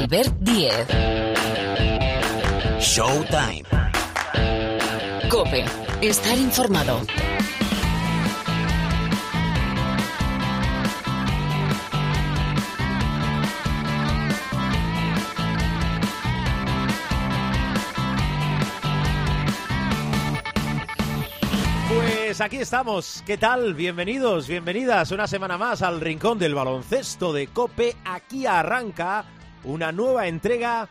Albert Diez. Showtime. Cope. Estar informado. Pues aquí estamos. ¿Qué tal? Bienvenidos, bienvenidas una semana más al Rincón del Baloncesto de Cope. Aquí arranca una nueva entrega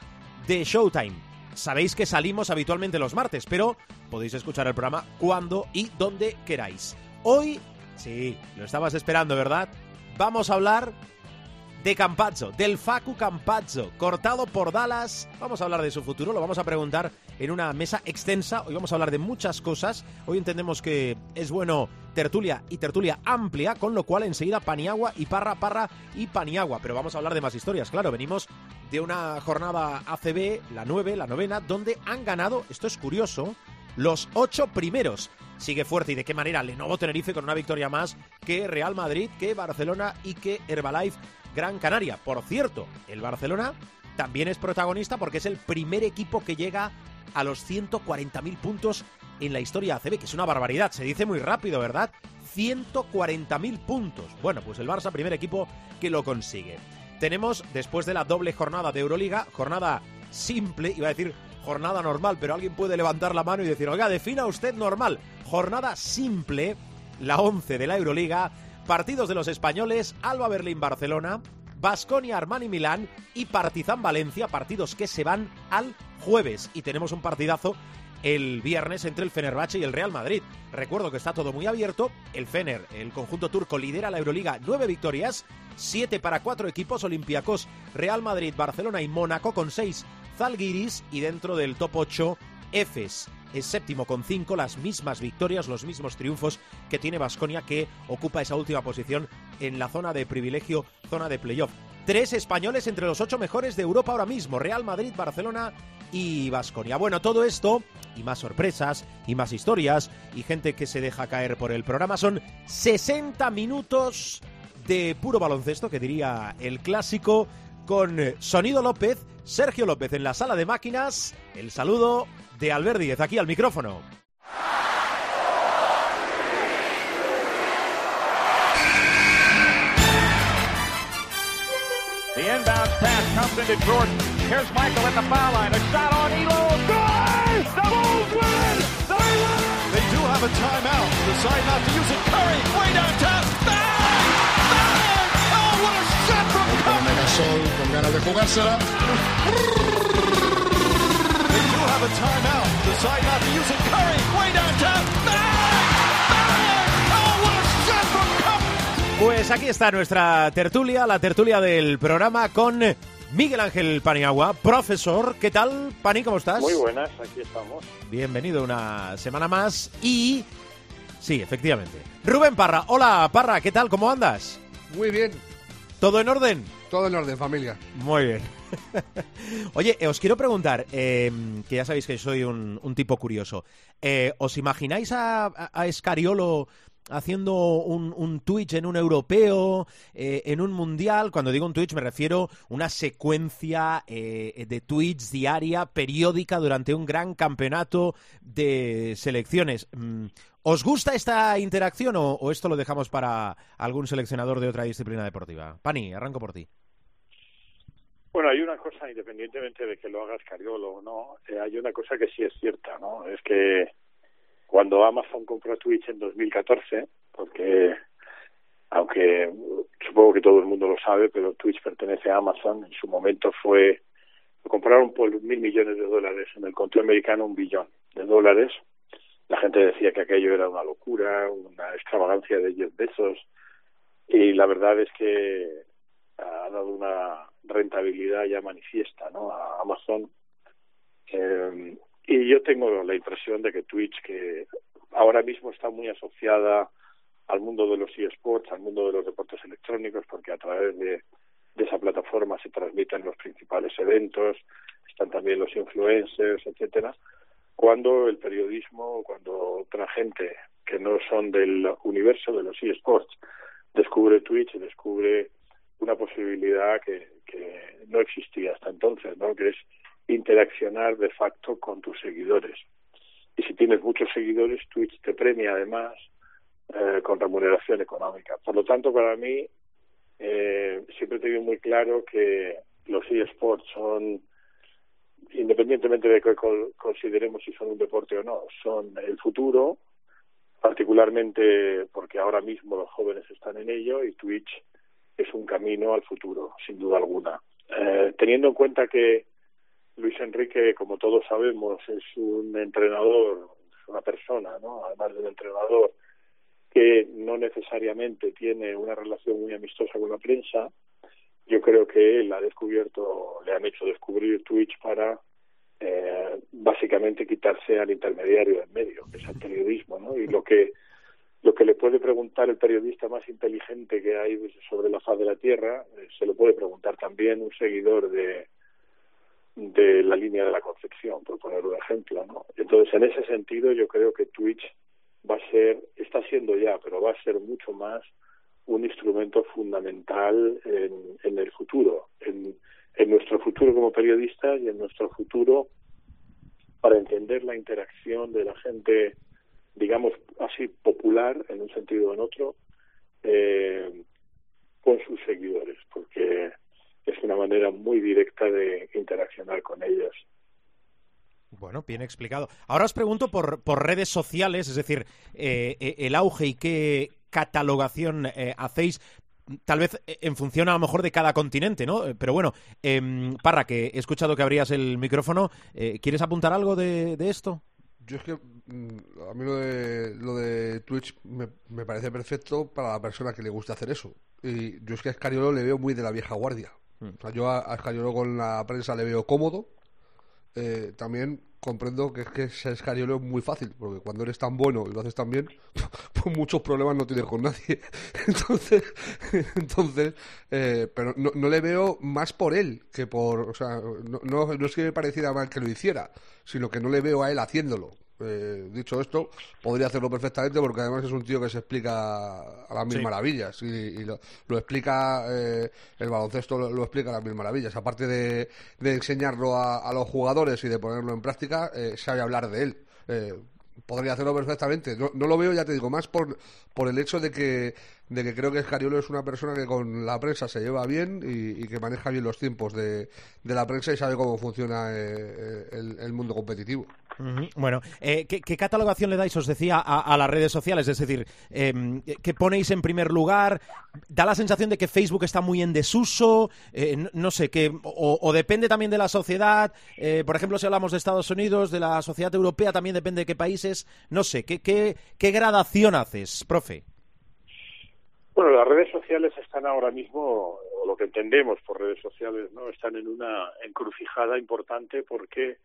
de Showtime. Sabéis que salimos habitualmente los martes, pero podéis escuchar el programa cuando y donde queráis. Hoy, sí, lo estabas esperando, ¿verdad? Vamos a hablar de Campazzo, del Facu Campazzo, cortado por Dallas. Vamos a hablar de su futuro, lo vamos a preguntar en una mesa extensa. Hoy vamos a hablar de muchas cosas. Hoy entendemos que es bueno tertulia y tertulia amplia, con lo cual enseguida Paniagua y Parra, Parra y Paniagua. Pero vamos a hablar de más historias, claro. Venimos de una jornada ACB, la 9, la novena, donde han ganado, esto es curioso, los ocho primeros. Sigue fuerte y de qué manera Lenovo Tenerife con una victoria más que Real Madrid, que Barcelona y que Herbalife Gran Canaria. Por cierto, el Barcelona también es protagonista porque es el primer equipo que llega a los 140.000 puntos en la historia ACB, que es una barbaridad. Se dice muy rápido, ¿verdad? 140.000 puntos. Bueno, pues el Barça, primer equipo que lo consigue. Tenemos, después de la doble jornada de Euroliga, jornada simple, iba a decir jornada normal, pero alguien puede levantar la mano y decir, oiga, defina usted normal. Jornada simple, la 11 de la Euroliga, partidos de los españoles, Alba Berlín Barcelona, Basconia Armani Milán y Partizan Valencia, partidos que se van al jueves. Y tenemos un partidazo el viernes entre el Fenerbahce y el Real Madrid. Recuerdo que está todo muy abierto. El Fener, el conjunto turco, lidera la Euroliga, nueve victorias, siete para cuatro equipos, Olympiacos, Real Madrid, Barcelona y Mónaco con seis Zalgiris y dentro del top 8 Efes es séptimo con cinco, las mismas victorias, los mismos triunfos que tiene Basconia, que ocupa esa última posición en la zona de privilegio, zona de playoff. Tres españoles entre los ocho mejores de Europa ahora mismo, Real Madrid, Barcelona y Basconia. Bueno, todo esto y más sorpresas y más historias y gente que se deja caer por el programa son 60 minutos de puro baloncesto, que diría el clásico, con Sonido López, Sergio López en la sala de máquinas. El saludo de Albert Díez, aquí al micrófono. The inbound pass comes into Jordan. Here's Michael at the foul line. A shot on Elo. Good! The Bulls win! They win! They do have a timeout. Decide not to use it. Curry, way downtown. Bang! Bang! Oh, what a shot from Curry! Con ganas de jugársela. They do have a timeout. Decide not to use it. Curry, way downtown. Bang! Bang! Oh, what a shot from Curry! Pues aquí está nuestra tertulia, la tertulia del programa con Miguel Ángel Paniagua, profesor. ¿Qué tal, Pani? ¿Cómo estás? Muy buenas, aquí estamos. Bienvenido una semana más y... Sí, efectivamente. Rubén Parra. Hola, Parra, ¿qué tal? ¿Cómo andas? Muy bien. ¿Todo en orden? Todo en orden, familia. Muy bien. Oye, eh, os quiero preguntar, eh, que ya sabéis que soy un, tipo curioso. Eh, ¿Os imagináis a, Escariolo haciendo un, Twitch en un europeo, eh, en un mundial? Cuando digo un Twitch me refiero a una secuencia de tweets diaria, periódica, durante un gran campeonato de selecciones. Mm, ¿Os gusta esta interacción o, o esto lo dejamos para algún seleccionador de otra disciplina deportiva? Pani, arranco por ti. Bueno, hay una cosa, independientemente de que lo hagas Cariolo o no, eh, hay una cosa que sí es cierta, ¿no? Es que cuando Amazon compró Twitch en 2014, porque aunque supongo que todo el mundo lo sabe, pero Twitch pertenece a Amazon, en su momento fue, lo compraron por mil millones de dólares, en el conteo americano un billón de dólares. La gente decía que aquello era una locura, una extravagancia de 10 besos, y la verdad es que ha dado una rentabilidad ya manifiesta ¿no? a Amazon. Eh, y yo tengo la impresión de que Twitch, que ahora mismo está muy asociada al mundo de los eSports, al mundo de los deportes electrónicos, porque a través de, de esa plataforma se transmiten los principales eventos, están también los influencers, etcétera. Cuando el periodismo, cuando otra gente que no son del universo de los eSports descubre Twitch, descubre una posibilidad que, que no existía hasta entonces, ¿no? Que es interaccionar de facto con tus seguidores. Y si tienes muchos seguidores, Twitch te premia además eh, con remuneración económica. Por lo tanto, para mí, eh, siempre he tenido muy claro que los eSports son, independientemente de que consideremos si son un deporte o no, son el futuro, particularmente porque ahora mismo los jóvenes están en ello y Twitch es un camino al futuro, sin duda alguna. Eh, teniendo en cuenta que Luis Enrique, como todos sabemos, es un entrenador, es una persona, ¿no? Además de un entrenador que no necesariamente tiene una relación muy amistosa con la prensa, yo creo que él ha descubierto, le han hecho descubrir Twitch para eh, básicamente quitarse al intermediario en medio, que es el periodismo, ¿no? Y lo que lo que le puede preguntar el periodista más inteligente que hay sobre la faz de la Tierra, eh, se lo puede preguntar también un seguidor de, la línea de la Concepción, por poner un ejemplo, ¿no? Entonces, en ese sentido, yo creo que Twitch va a ser, está siendo ya, pero va a ser mucho más un instrumento fundamental en, en el futuro, en, en nuestro futuro como periodistas y en nuestro futuro para entender la interacción de la gente digamos así, popular en un sentido o en otro, eh, con sus seguidores, porque es una manera muy directa de interaccionar con ellos. Bueno, bien explicado. Ahora os pregunto por, por redes sociales, es decir, eh, eh, el auge y qué catalogación hacéis tal vez en función a lo mejor de cada continente, ¿no? Pero bueno, eh, Parra, que he escuchado que abrías el micrófono, ¿quieres apuntar algo de, de esto? Yo es que mm, a mí lo de, lo de Twitch me, me, parece perfecto para la persona que le gusta hacer eso. Y yo es que a Escariolo le veo muy de la vieja guardia. Mm. O sea, yo a, a Escariolo con la prensa le veo cómodo. Eh, también comprendo que es que ser escariolo es muy fácil, porque cuando eres tan bueno y lo haces tan bien, pues muchos problemas no tienes con nadie. Entonces, entonces eh, pero no, no, le veo más por él que por, o sea, no, no, no es que me pareciera mal que lo hiciera, sino que no le veo a él haciéndolo. Eh, dicho esto, podría hacerlo perfectamente porque además es un tío que se explica a las mil sí. maravillas y, y lo, lo, explica, eh, el baloncesto lo, lo, explica a las mil maravillas. Aparte de, de enseñarlo a, a, los jugadores y de ponerlo en práctica, eh, sabe hablar de él. Eh, podría hacerlo perfectamente. No, no, lo veo, ya te digo, más por, por el hecho de que, de que creo que Escariolo es una persona que con la prensa se lleva bien y, y que maneja bien los tiempos de, de, la prensa y sabe cómo funciona eh, el, el mundo competitivo. Bueno, eh, ¿qué, ¿qué, catalogación le dais, os decía, a, a las redes sociales? Es decir, eh, ¿qué ponéis en primer lugar? ¿Da la sensación de que Facebook está muy en desuso? Eh, no, sé, que o, o, depende también de la sociedad. Eh, por ejemplo, si hablamos de Estados Unidos, de la sociedad europea, también depende de qué países. No sé, ¿qué, qué, qué gradación haces, profe? Bueno, las redes sociales están ahora mismo, o lo que entendemos por redes sociales, no, están en una encrucijada importante porque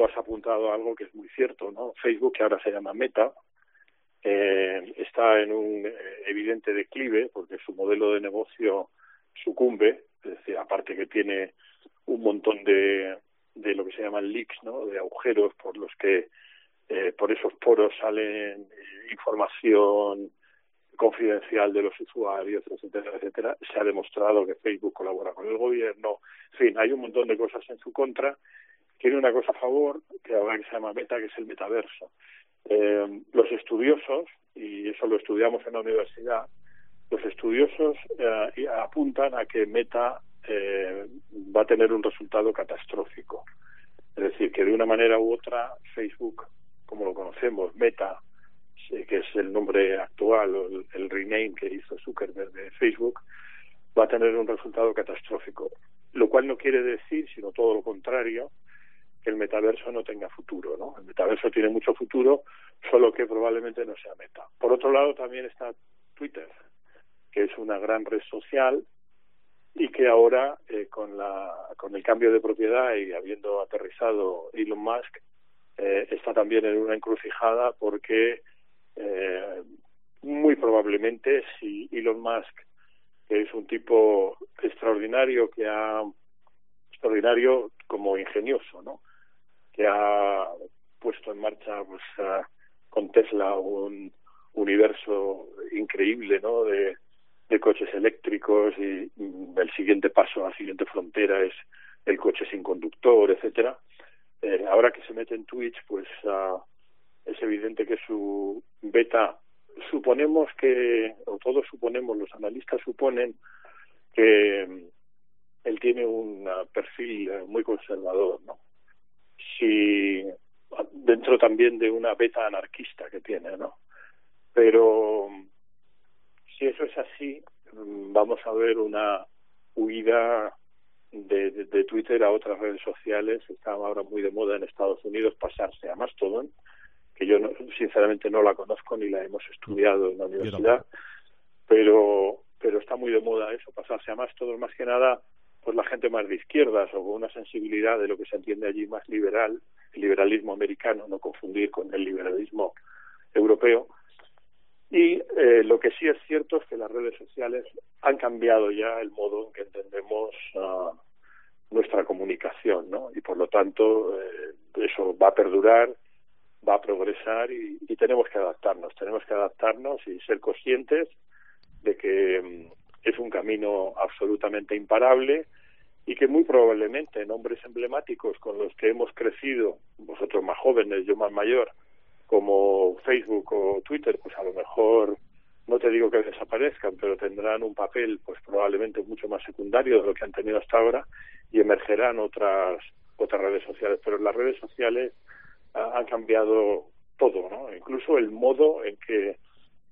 tú has apuntado algo que es muy cierto, ¿no? Facebook, que ahora se llama Meta, eh, está en un eh, evidente declive porque su modelo de negocio sucumbe, es decir, aparte que tiene un montón de, de lo que se llaman leaks, ¿no? De agujeros por los que eh, por esos poros salen eh, información confidencial de los usuarios, etcétera, etcétera. Se ha demostrado que Facebook colabora con el gobierno. En fin, hay un montón de cosas en su contra tiene una cosa a favor, que ahora que se llama Meta, que es el metaverso. Eh, los estudiosos, y eso lo estudiamos en la universidad, los estudiosos eh, apuntan a que Meta eh, va a tener un resultado catastrófico. Es decir, que de una manera u otra Facebook, como lo conocemos, Meta, que es el nombre actual, o el, el rename que hizo Zuckerberg de Facebook, va a tener un resultado catastrófico. Lo cual no quiere decir, sino todo lo contrario, que el metaverso no tenga futuro, ¿no? El metaverso tiene mucho futuro, solo que probablemente no sea meta. Por otro lado, también está Twitter, que es una gran red social y que ahora, eh, con, la, con el cambio de propiedad y habiendo aterrizado Elon Musk, eh, está también en una encrucijada porque eh, muy probablemente si Elon Musk, es un tipo extraordinario que ha extraordinario como ingenioso, ¿no? Que ha puesto en marcha pues, con Tesla un universo increíble ¿no? de, coches eléctricos y mm, el siguiente paso, la siguiente frontera es el coche sin conductor, etcétera. Eh, ahora que se mete en Twitch, pues uh, es evidente que su beta suponemos que, o todos suponemos, los analistas suponen que mm, él tiene un perfil eh, muy conservador, ¿no? Si dentro también de una beta anarquista que tiene, ¿no? Pero si eso es así, mm, vamos a ver una huida de, de, Twitter a otras redes sociales. Está ahora muy de moda en Estados Unidos pasarse a Mastodon, que yo no, sinceramente no la conozco ni la hemos estudiado en la universidad, pero pero está muy de moda eso, pasarse a Mastodon más que nada pues la gente más de izquierdas o con una sensibilidad de lo que se entiende allí más liberal, el liberalismo americano, no confundir con el liberalismo europeo. Y eh, lo que sí es cierto es que las redes sociales han cambiado ya el modo en que entendemos uh, nuestra comunicación, ¿no? Y por lo tanto eh, eso va a perdurar, va a progresar y, y, tenemos que adaptarnos, tenemos que adaptarnos y ser conscientes de que mm, es un camino absolutamente imparable y que muy probablemente nombres emblemáticos con los que hemos crecido, vosotros más jóvenes, yo más mayor, como Facebook o Twitter, pues a lo mejor no te digo que desaparezcan, pero tendrán un papel pues probablemente mucho más secundario de lo que han tenido hasta ahora y emergerán otras otras redes sociales, pero las redes sociales ah, han cambiado todo, ¿no? Incluso el modo en que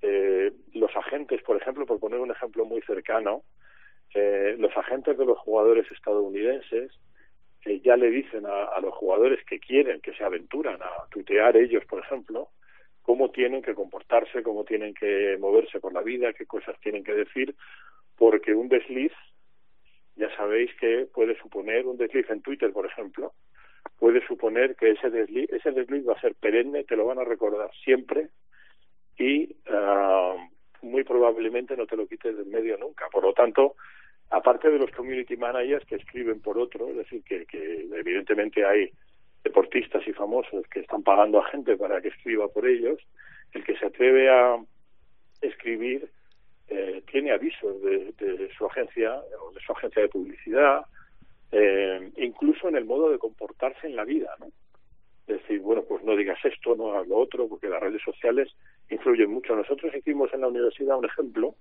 eh, los agentes, por ejemplo, por poner un ejemplo muy cercano, eh, los agentes de los jugadores estadounidenses ya le dicen a, los jugadores que quieren, que se aventuran a tuitear ellos, por ejemplo, cómo tienen que comportarse, cómo tienen que moverse por la vida, qué cosas tienen que decir, porque un desliz, ya sabéis que puede suponer un desliz en Twitter, por ejemplo, puede suponer que ese desliz, ese desliz va a ser perenne, te lo van a recordar siempre y uh, muy probablemente no te lo quites del medio nunca. Por lo tanto, aparte de los community managers que escriben por otro, es decir, que, evidentemente hay deportistas y famosos que están pagando a gente para que escriba por ellos, el que se atreve a escribir eh, tiene avisos de, de, su agencia o de su agencia de publicidad, eh, incluso en el modo de comportarse en la vida, ¿no? Es decir, bueno, pues no digas esto, no hagas lo otro, porque las redes sociales influyen mucho. Nosotros hicimos en la universidad un ejemplo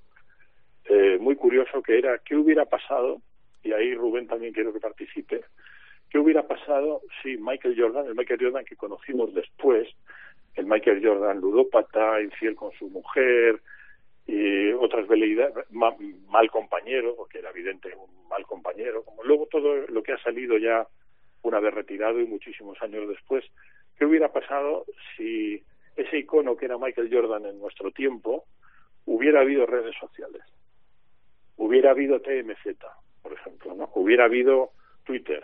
eh, muy curioso que era qué hubiera pasado, y ahí Rubén también quiero que participe, qué hubiera pasado si Michael Jordan, el Michael Jordan que conocimos después, el Michael Jordan ludópata, infiel con su mujer y otras veleidades, mal, mal compañero, porque era evidente un mal compañero, como luego todo lo que ha salido ya una vez retirado y muchísimos años después, ¿qué hubiera pasado si ese icono que era Michael Jordan en nuestro tiempo hubiera habido redes sociales? Hubiera habido TMZ, por ejemplo, ¿no? Hubiera habido Twitter,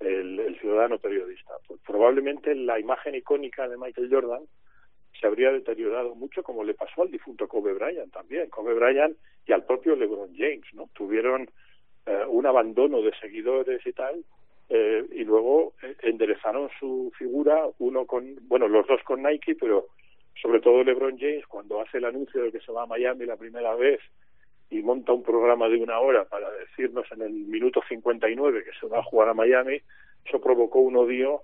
el, ciudadano periodista. Pues probablemente la imagen icónica de Michael Jordan se habría deteriorado mucho como le pasó al difunto Kobe Bryant también. Kobe Bryant y al propio LeBron James, ¿no? Tuvieron eh, un abandono de seguidores y tal eh, y luego eh, enderezaron su figura, uno con, bueno, los dos con Nike, pero sobre todo LeBron James, cuando hace el anuncio de que se va a Miami la primera vez y monta un programa de una hora para decirnos en el minuto 59 que se va a jugar a Miami, eso provocó un odio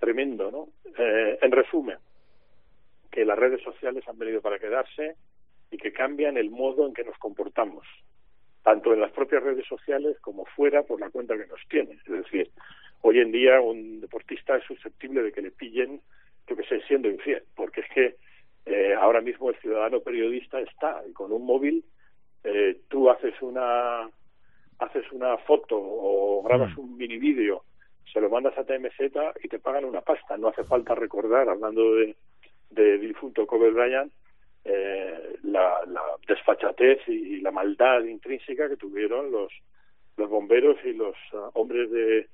tremendo, ¿no? Eh, en resumen, que las redes sociales han venido para quedarse y que cambian el modo en que nos comportamos tanto en las propias redes sociales como fuera por la cuenta que nos tiene. Es decir, hoy en día un deportista es susceptible de que le pillen, yo que sé, siendo infiel, porque es que eh, ahora mismo el ciudadano periodista está y con un móvil eh, tú haces una haces una foto o grabas mm. un mini vídeo, se lo mandas a TMZ y te pagan una pasta. No hace falta recordar, hablando de, de difunto Kobe Bryant, eh, la, desfachatez y la maldad intrínseca que tuvieron los, los bomberos y los uh, hombres de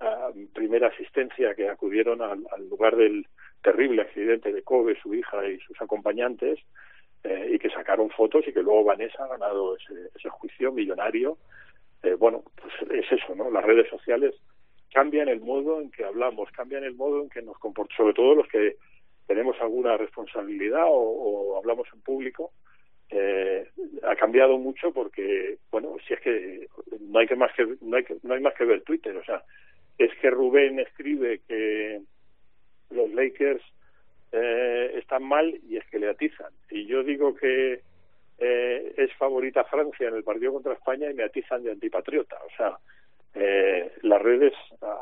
uh, primera asistencia que acudieron al, al, lugar del terrible accidente de Kobe, su hija y sus acompañantes, eh, y que sacaron fotos y que luego Vanessa ha ganado ese, ese juicio millonario. Eh, bueno, pues es eso, ¿no? Las redes sociales cambian el modo en que hablamos, cambian el modo en que nos comportamos, sobre todo los que tenemos alguna responsabilidad o, hablamos en público, eh, ha cambiado mucho porque, bueno, si es que no hay que más que no hay, que, no hay más que ver Twitter, o sea, es que Rubén escribe que los Lakers eh, están mal y es que le atizan. Y yo digo que eh, es favorita Francia en el partido contra España y me atizan de antipatriota. O sea, eh, las redes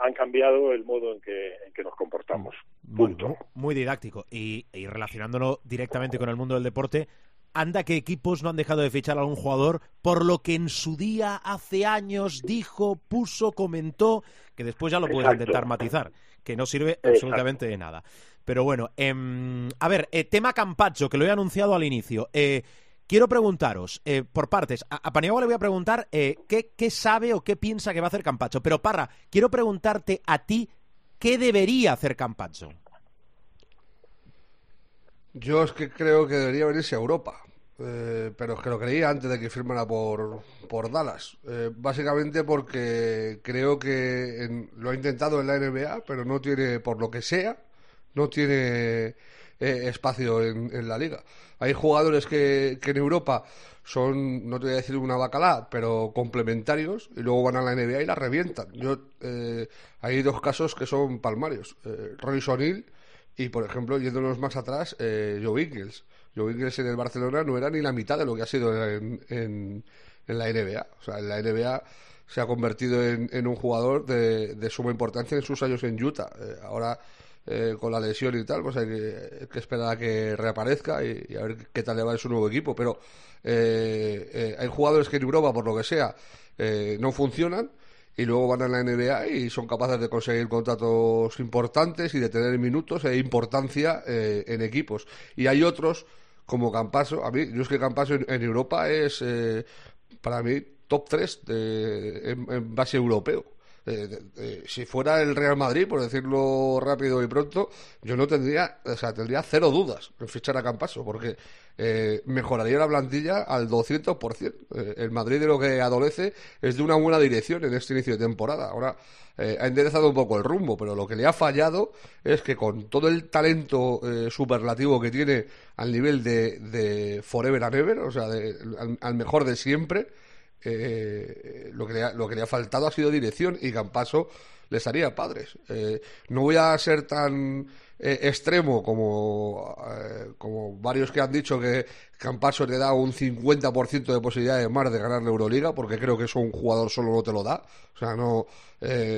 han cambiado el modo en que, en que nos comportamos. Punto. muy didáctico. Y, y relacionándolo directamente con el mundo del deporte, anda que equipos no han dejado de fichar a algún jugador por lo que en su día, hace años, dijo, puso, comentó, que después ya lo puedes Exacto. intentar matizar, que no sirve Exacto. absolutamente de nada. Pero bueno, em, a ver, eh, tema Campacho, que lo he anunciado al inicio. Eh, quiero preguntaros, eh, por partes, a, a le voy a preguntar eh, ¿qué, sabe o qué piensa que va a hacer Campacho. Pero Parra, quiero preguntarte a ti, ¿qué debería hacer Campacho? Yo es que creo que debería venirse a Europa. Eh, pero es que lo creía antes de que firmara por, por Dallas. Básicamente porque creo que lo ha intentado en la NBA, pero no tiene, por lo que sea, no tiene eh, espacio en, en la liga. Hay jugadores que, en Europa son, no te voy a decir una bacalá, pero complementarios y luego van a la NBA y la revientan. Yo, eh, hay dos casos que son palmarios. Eh, Royce O'Neal y, por ejemplo, yéndonos más atrás, eh, Joe Ingles. Joe Ingles en el Barcelona no era ni la mitad de lo que ha sido en, en, en la NBA. O sea, en la NBA se ha convertido en, en un jugador de, de suma importancia en sus años en Utah. Eh, ahora, eh, con la lesión y tal, pues hay que, que esperar a que reaparezca y, a ver qué tal le va en su nuevo equipo. Pero eh, eh, hay jugadores que en Europa, por lo que sea, eh, no funcionan y luego van a la NBA y son capaces de conseguir contratos importantes y de tener minutos e importancia eh, en equipos. Y hay otros como Campaso, a mí, yo es que Campaso en, Europa es para mí top 3 de, en base europeo. Eh, de- si fuera el Real Madrid, por decirlo rápido y pronto, yo no tendría, o sea, tendría cero dudas en fichar a Campaso, porque eh, mejoraría la plantilla al 200%. Eh, el Madrid de lo que adolece es de una buena dirección en este inicio de temporada. Ahora eh, ha enderezado un poco el rumbo, pero lo que le ha fallado es que con todo el talento eh, superlativo que tiene al nivel de, de Forever and Ever, o sea, de- al mejor de siempre, eh, lo, que le ha, lo que le ha faltado ha sido dirección y Campaso les haría padres. Eh, no voy a ser tan eh, extremo como, eh, como varios que han dicho que Campaso te da un 50% de posibilidades más de ganar la Euroliga, porque creo que eso un jugador solo no te lo da. O sea, no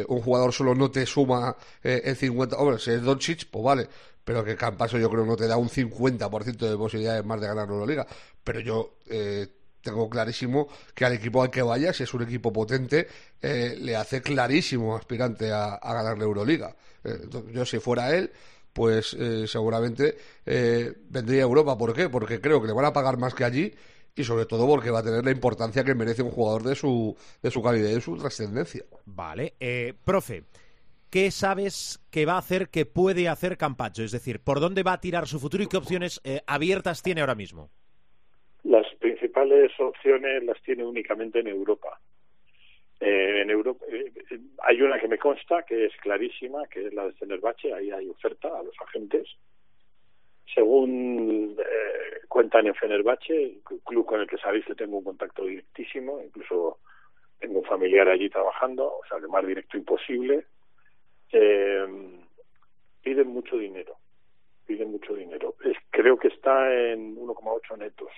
un jugador solo no te suma el 50%. Hombre, si es Doncic, pues vale. Pero que Campaso yo creo no te da un 50% de posibilidades más de ganar la Euroliga. Pero yo eh, tengo clarísimo que al equipo al que vaya, si es un equipo potente, eh, le hace clarísimo aspirante a, a ganar la Euroliga. Eh, entonces, yo si fuera él, pues eh, seguramente eh, vendría a Europa. ¿Por qué? Porque creo que le van a pagar más que allí y sobre todo porque va a tener la importancia que merece un jugador de su, de su calidad y de su trascendencia. Vale. Eh, profe, ¿qué sabes que va a hacer, que puede hacer Campacho? Es decir, ¿por dónde va a tirar su futuro y qué opciones eh, abiertas tiene ahora mismo? Las principales opciones las tiene únicamente en Europa. Eh, en Europa eh, eh, hay una que me consta que es clarísima, que es la de Fenerbahce, ahí hay oferta a los agentes. Según eh, cuentan en Fenerbahce, un club con el que sabéis que tengo un contacto directísimo, incluso tengo un familiar allí trabajando, o sea que más directo imposible. Piden mucho dinero, piden mucho dinero. Es, creo que está en 1,8 netos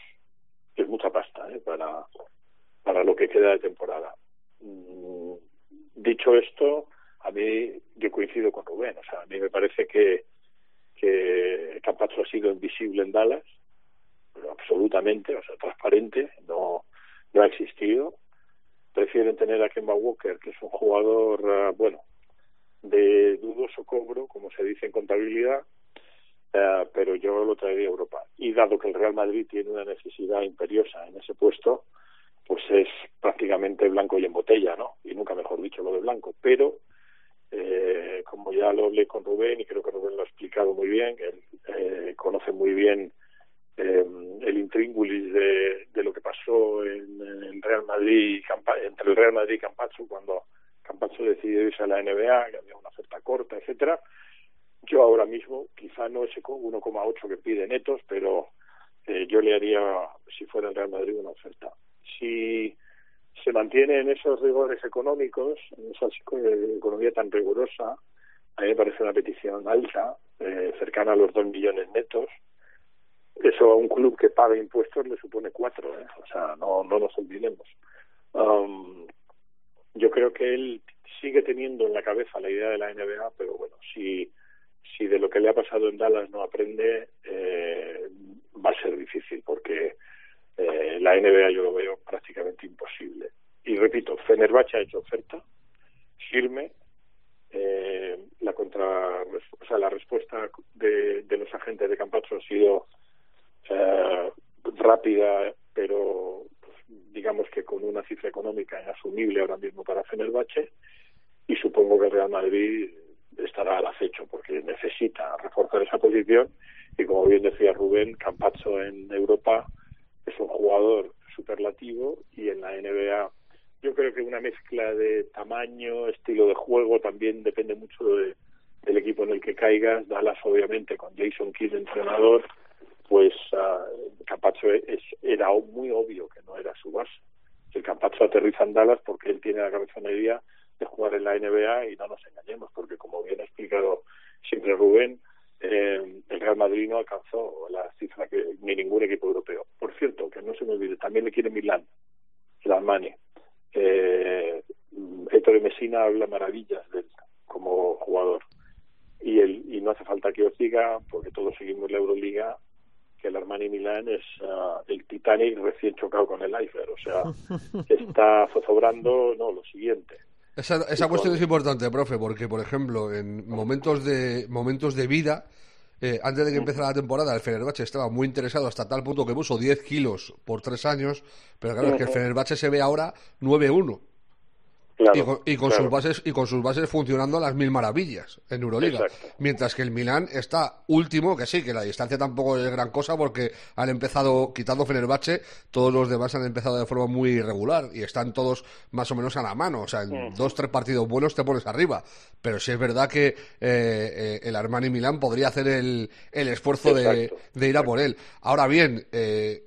es mucha pasta ¿eh? para, para lo que queda de temporada. Mm, dicho esto, a mí yo coincido con Rubén, o sea, a mí me parece que, que Campacho ha sido invisible en Dallas, pero absolutamente, o sea, transparente, no, no ha existido. Prefieren tener a Kemba Walker, que es un jugador, uh, bueno, de dudoso cobro, como se dice en contabilidad, Uh, pero yo lo traería a Europa. Y dado que el Real Madrid tiene una necesidad imperiosa en ese puesto, pues es prácticamente blanco y en botella, ¿no? Y nunca mejor dicho lo de blanco. Pero, eh, como ya lo hablé con Rubén, y creo que Rubén lo ha explicado muy bien, él eh, conoce muy bien eh, el intríngulis de, lo que pasó en, en Real Madrid entre el Real Madrid y Campazzo cuando Campazzo decidió irse a la NBA, que había una oferta corta, etcétera yo ahora mismo, quizá no ese 1,8 que pide netos, pero eh, yo le haría, si fuera el Real Madrid, una oferta. Si se mantiene en esos rigores económicos, en esa economía tan rigurosa, a mí me parece una petición alta, eh, cercana a los dos millones netos. Eso a un club que paga impuestos le supone cuatro, ¿eh? o sea, no, no nos olvidemos. Um, yo creo que él sigue teniendo en la cabeza la idea de la NBA, pero bueno, si en Dallas no aprende, eh, va a ser difícil, porque eh, la NBA yo lo veo prácticamente imposible. Y repito, Fenerbahce ha hecho oferta firme, eh, la contra, la respuesta de, de los agentes de Campazzo ha sido eh, rápida, pero pues, digamos que con una cifra económica inasumible ahora mismo para Fenerbahce y supongo que Real Madrid estará al acecho porque necesita reforzar esa posición y como bien decía Rubén, Campazzo en Europa es un jugador superlativo y en la NBA yo creo que una mezcla de tamaño, estilo de juego también depende mucho de, del equipo en el que caigas. Dallas, obviamente, con Jason Kidd entrenador, pues uh, Campazzo es, era muy obvio que no era su base. El Campazzo aterriza en Dallas porque él tiene la cabezonería de jugar en la NBA y no nos engañemos, porque como bien ha explicado siempre Rubén, eh, el Real Madrid no alcanzó la cifra que ni ningún equipo europeo. Por cierto, que no se me olvide, también le quiere Milán, el Armani. Eh, Héctor Messina habla maravillas de él como jugador. Y, el, y no hace falta que os diga, porque todos seguimos la Euroliga, que el Armani Milán es uh, el Titanic recién chocado con el iceberg. O sea, está zozobrando, no, lo siguiente. Esa, esa cuestión es importante, profe, porque, por ejemplo, en momentos de, momentos de vida, eh, antes de que empezara la temporada, el Fenerbahce estaba muy interesado hasta tal punto que puso 10 kilos por tres años, pero claro, es que el Fenerbahce se ve ahora 9-1. Claro, y con, y con claro. sus bases y con sus bases funcionando a las mil maravillas en Euroliga. Exacto. mientras que el Milán está último que sí que la distancia tampoco es gran cosa porque han empezado quitando Fenerbahce todos los demás han empezado de forma muy irregular y están todos más o menos a la mano. O sea en dos tres partidos buenos te pones arriba. Pero sí es verdad que eh, eh, el Armani Milán podría hacer el, el esfuerzo de, de ir a por él. Ahora bien eh,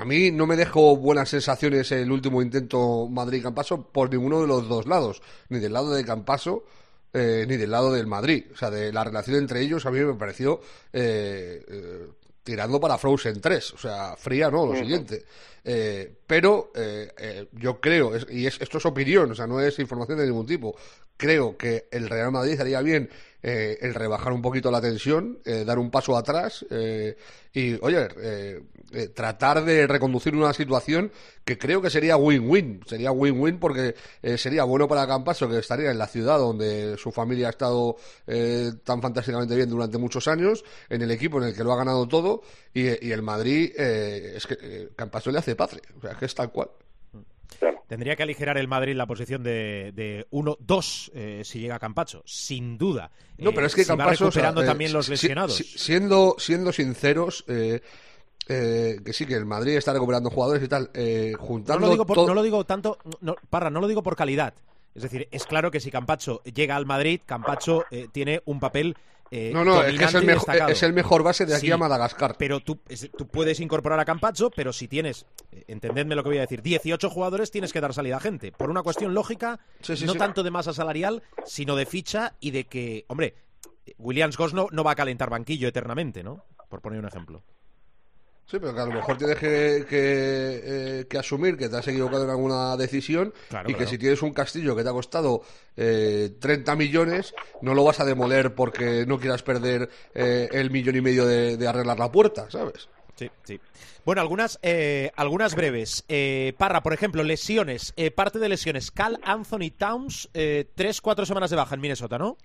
a mí no me dejó buenas sensaciones el último intento Madrid-Campaso por ninguno de los dos lados, ni del lado de Campaso eh, ni del lado del Madrid. O sea, de la relación entre ellos a mí me pareció eh, eh, tirando para Frozen 3. O sea, fría, ¿no? Lo siguiente. Eh, pero eh, eh, yo creo, es- y es, esto es opinión, o sea, no es información de ningún tipo, creo que el Real Madrid haría bien eh, el rebajar un poquito la tensión, eh, dar un paso atrás eh, y, oye, eh, eh, tratar de reconducir una situación que creo que sería win-win. Sería win-win porque sería bueno para Campaso que estaría en la ciudad donde su familia ha estado tan fantásticamente bien durante muchos años, en el equipo en el que lo ha ganado todo y, el Madrid, es que Campaso le hace patria. O sea, que es tal cual. Tendría que aligerar el Madrid la posición de, de 1-2 eh, si llega Campacho, sin duda. No, Eh, pero es que si va Campaso, o sea, recuperando eh, también los si- lesionados. si- siendo, siendo sinceros, eh, eh, que sí, que el Madrid está recuperando jugadores y tal, eh, no, juntando lo digo por- todo- no lo digo tanto, no, Parra, no lo digo por calidad. Es decir, es claro que si Campacho llega al Madrid, Campacho eh, tiene un papel eh, No, no, es que es dominante el, mejor, es el mejor base de aquí Sí, a Madagascar. Pero tú, es- tú puedes incorporar a Campacho, pero si tienes, entendedme lo que voy a decir, 18 jugadores tienes que dar salida a gente. Por una cuestión lógica, Sí, sí, no tanto de masa salarial, sino de ficha y de que, hombre, Williams Goss no, no va a calentar banquillo eternamente, ¿no? Por poner un ejemplo. Sí, pero que a lo mejor tienes que, que, eh, que asumir que te has equivocado en alguna decisión Claro, y que claro. si tienes un castillo que te ha costado eh, 30 millones, no lo vas a demoler porque no quieras perder eh, el millón y medio de, de arreglar la puerta, ¿sabes? Sí, sí. Bueno, algunas, eh, algunas breves. Eh, Parra, por ejemplo, lesiones. Parte de lesiones. Cal Anthony Towns, eh, tres, cuatro semanas de baja en Minnesota, ¿no?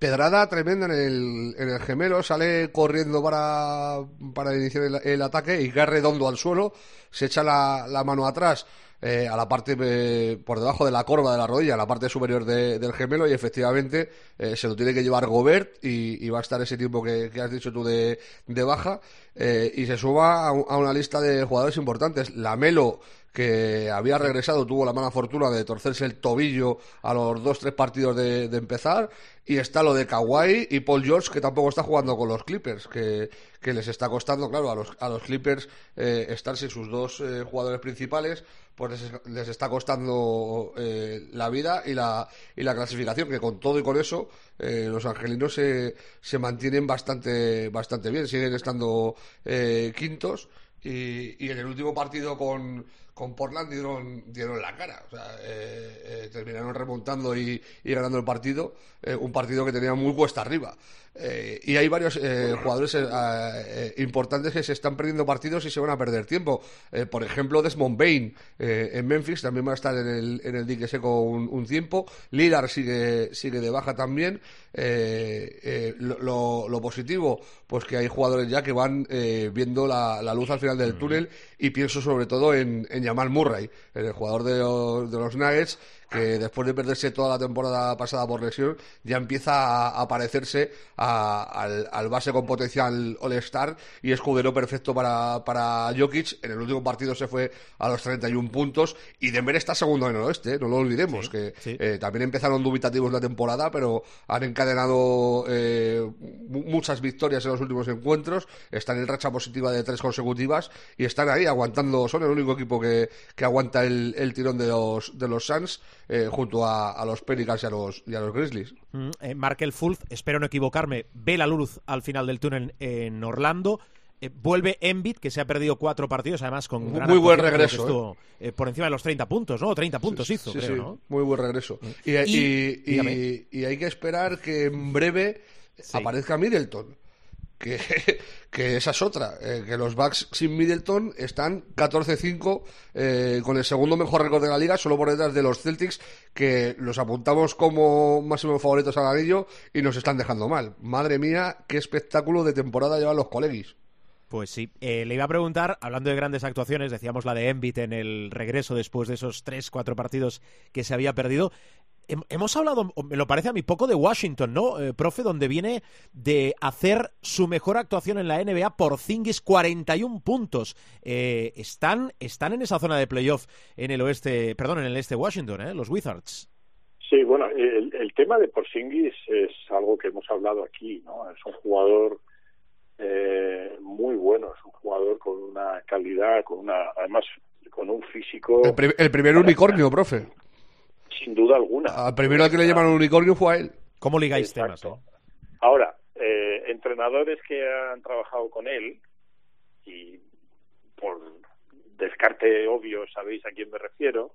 Pedrada tremenda en el, en el gemelo, sale corriendo para, para iniciar el, ataque y cae redondo al suelo, se echa la, la mano atrás, eh, a la parte eh, por debajo de la corva de la rodilla, a la parte superior del gemelo, y efectivamente eh, se lo tiene que llevar Gobert y, va a estar ese tiempo que, has dicho tú de, baja, y se suma a, una lista de jugadores importantes. La Melo que había regresado, tuvo la mala fortuna de torcerse el tobillo a los dos, tres partidos de, empezar. Y está lo de Kawhi y Paul George, que tampoco está jugando con los Clippers, que, que les está costando, claro, a los, a los Clippers eh, estar sin sus dos eh, jugadores principales, pues les, está costando eh, la vida y la, y la clasificación, que con todo y con eso, eh, los angelinos se, se mantienen bastante, bastante bien, siguen estando quintos. Y, y, en el último partido con, con Portland dieron, dieron la cara. O sea, eh, eh, terminaron remontando y, ganando el partido, eh, un partido que tenía muy cuesta arriba. y hay varios jugadores importantes que se están perdiendo partidos y se van a perder tiempo. por ejemplo, Desmond Bain en Memphis también va a estar en el, en el dique seco un, tiempo. Lillard sigue, sigue de baja también. Lo, positivo, pues que hay jugadores ya que van viendo la, luz al final del túnel y pienso sobre todo en, en Jamal Murray, el jugador de los, de los Nuggets, que después de perderse toda la temporada pasada por lesión, ya empieza a, parecerse al, base con potencial All-Star y escudero perfecto para, para Jokic. En el último partido se fue a los 31 puntos y Denver está segundo en el oeste, no lo olvidemos, que eh, también empezaron dubitativos la temporada, pero han encadenado eh, muchas victorias en los últimos encuentros, están en racha positiva de tres consecutivas y están ahí aguantando, son el único equipo que, que aguanta el, el tirón de los, de los Suns eh, junto a, los Pelicans y a los, y a los Grizzlies. Mm, eh, Markel Fultz, espero no equivocarme, ve la luz al final del túnel en Orlando. Eh, vuelve Embiid, que se ha perdido cuatro partidos, además con muy buen regreso. por encima de los 30 puntos, ¿no? 30 puntos hizo, creo, ¿no? Muy buen regreso. Mm. Y, hay que esperar que en breve aparezca Middleton que, que esa es otra, eh, que los Bucks sin Middleton están 14-5 eh, con el segundo mejor récord de la liga, solo por detrás de los Celtics, que los apuntamos como máximos favoritos al anillo y nos están dejando mal. Madre mía, qué espectáculo de temporada llevan los colegis. Pues sí, eh, le iba a preguntar, hablando de grandes actuaciones, decíamos la de Embiid en el regreso después de esos 3-4 partidos que se había perdido, hemos hablado, me lo parece a mí, poco de Washington, ¿no, eh, profe? Donde viene de hacer su mejor actuación en la NBA por Zingis, 41 puntos. Eh, están, están en esa zona de playoff en el oeste, perdón, en el este de Washington, ¿eh? Los Wizards. Sí, bueno, el, el tema de Porzingis es algo que hemos hablado aquí, ¿no? Es un jugador eh, muy bueno, es un jugador con una calidad, con una, además, con un físico. el primer unicornio, profe sin duda alguna. Al primero al que le llaman unicornio fue a él. ¿Cómo ligáis temas? Ahora, eh, entrenadores que han trabajado con él, y por descarte obvio sabéis a quién me refiero,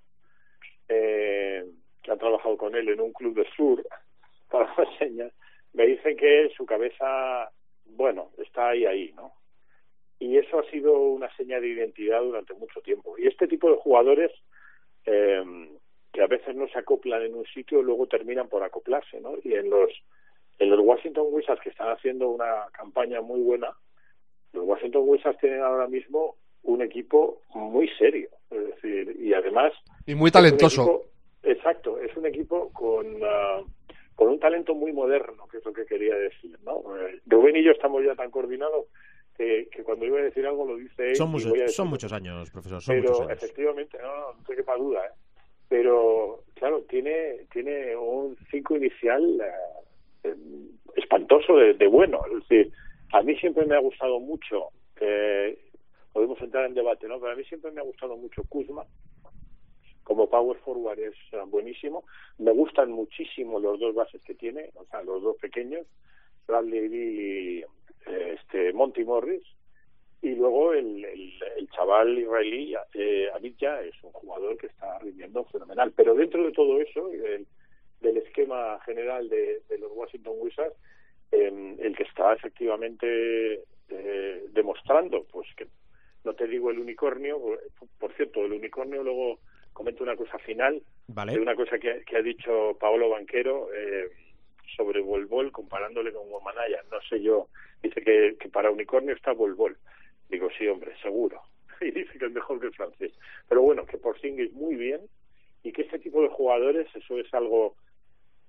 eh, que han trabajado con él en un club de sur, para señas, me dicen que su cabeza, bueno, está ahí, ahí, ¿no? Y eso ha sido una seña de identidad durante mucho tiempo. Y este tipo de jugadores eh, que a veces no se acoplan en un sitio y luego terminan por acoplarse, ¿no? Y en los en los Washington Wizards que están haciendo una campaña muy buena, los Washington Wizards tienen ahora mismo un equipo muy serio, es decir, y además y muy talentoso. exacto, es un equipo con ah, con un talento muy moderno, que es lo que quería decir, ¿no? Eh, Rubén y yo estamos ya tan coordinados que, que, cuando iba a decir algo lo dice él. Son, muchos, son muchos años, profesor. Son pero muchos años. efectivamente, no, no, no te quepa duda, ¿eh? Pero claro, tiene, tiene un 5 inicial eh, espantoso de, bueno. Es decir, a mí siempre me ha gustado mucho, eh, podemos entrar en debate, ¿no? Pero a mí siempre me ha gustado mucho Kuzma. Como power forward es eh, buenísimo. Me gustan muchísimo los dos bases que tiene, o sea, los dos pequeños, Bradley y eh, este, Monty Morris y luego el, el, chaval israelí, eh, ya es un jugador que está rindiendo fenomenal. Pero dentro de todo eso, del, del esquema general de, de los Washington Wizards, eh, el que está efectivamente eh, demostrando, pues que no te digo el unicornio, por cierto, el unicornio luego comento una cosa final, de una cosa que, que, ha dicho Paolo Banquero eh, sobre Volvol comparándole con Womanaya. No sé yo, dice que, que para unicornio está Volvol. Digo, sí, hombre, seguro. y dice que es mejor que el francés. Pero bueno, que por es muy bien y que este tipo de jugadores, eso es algo,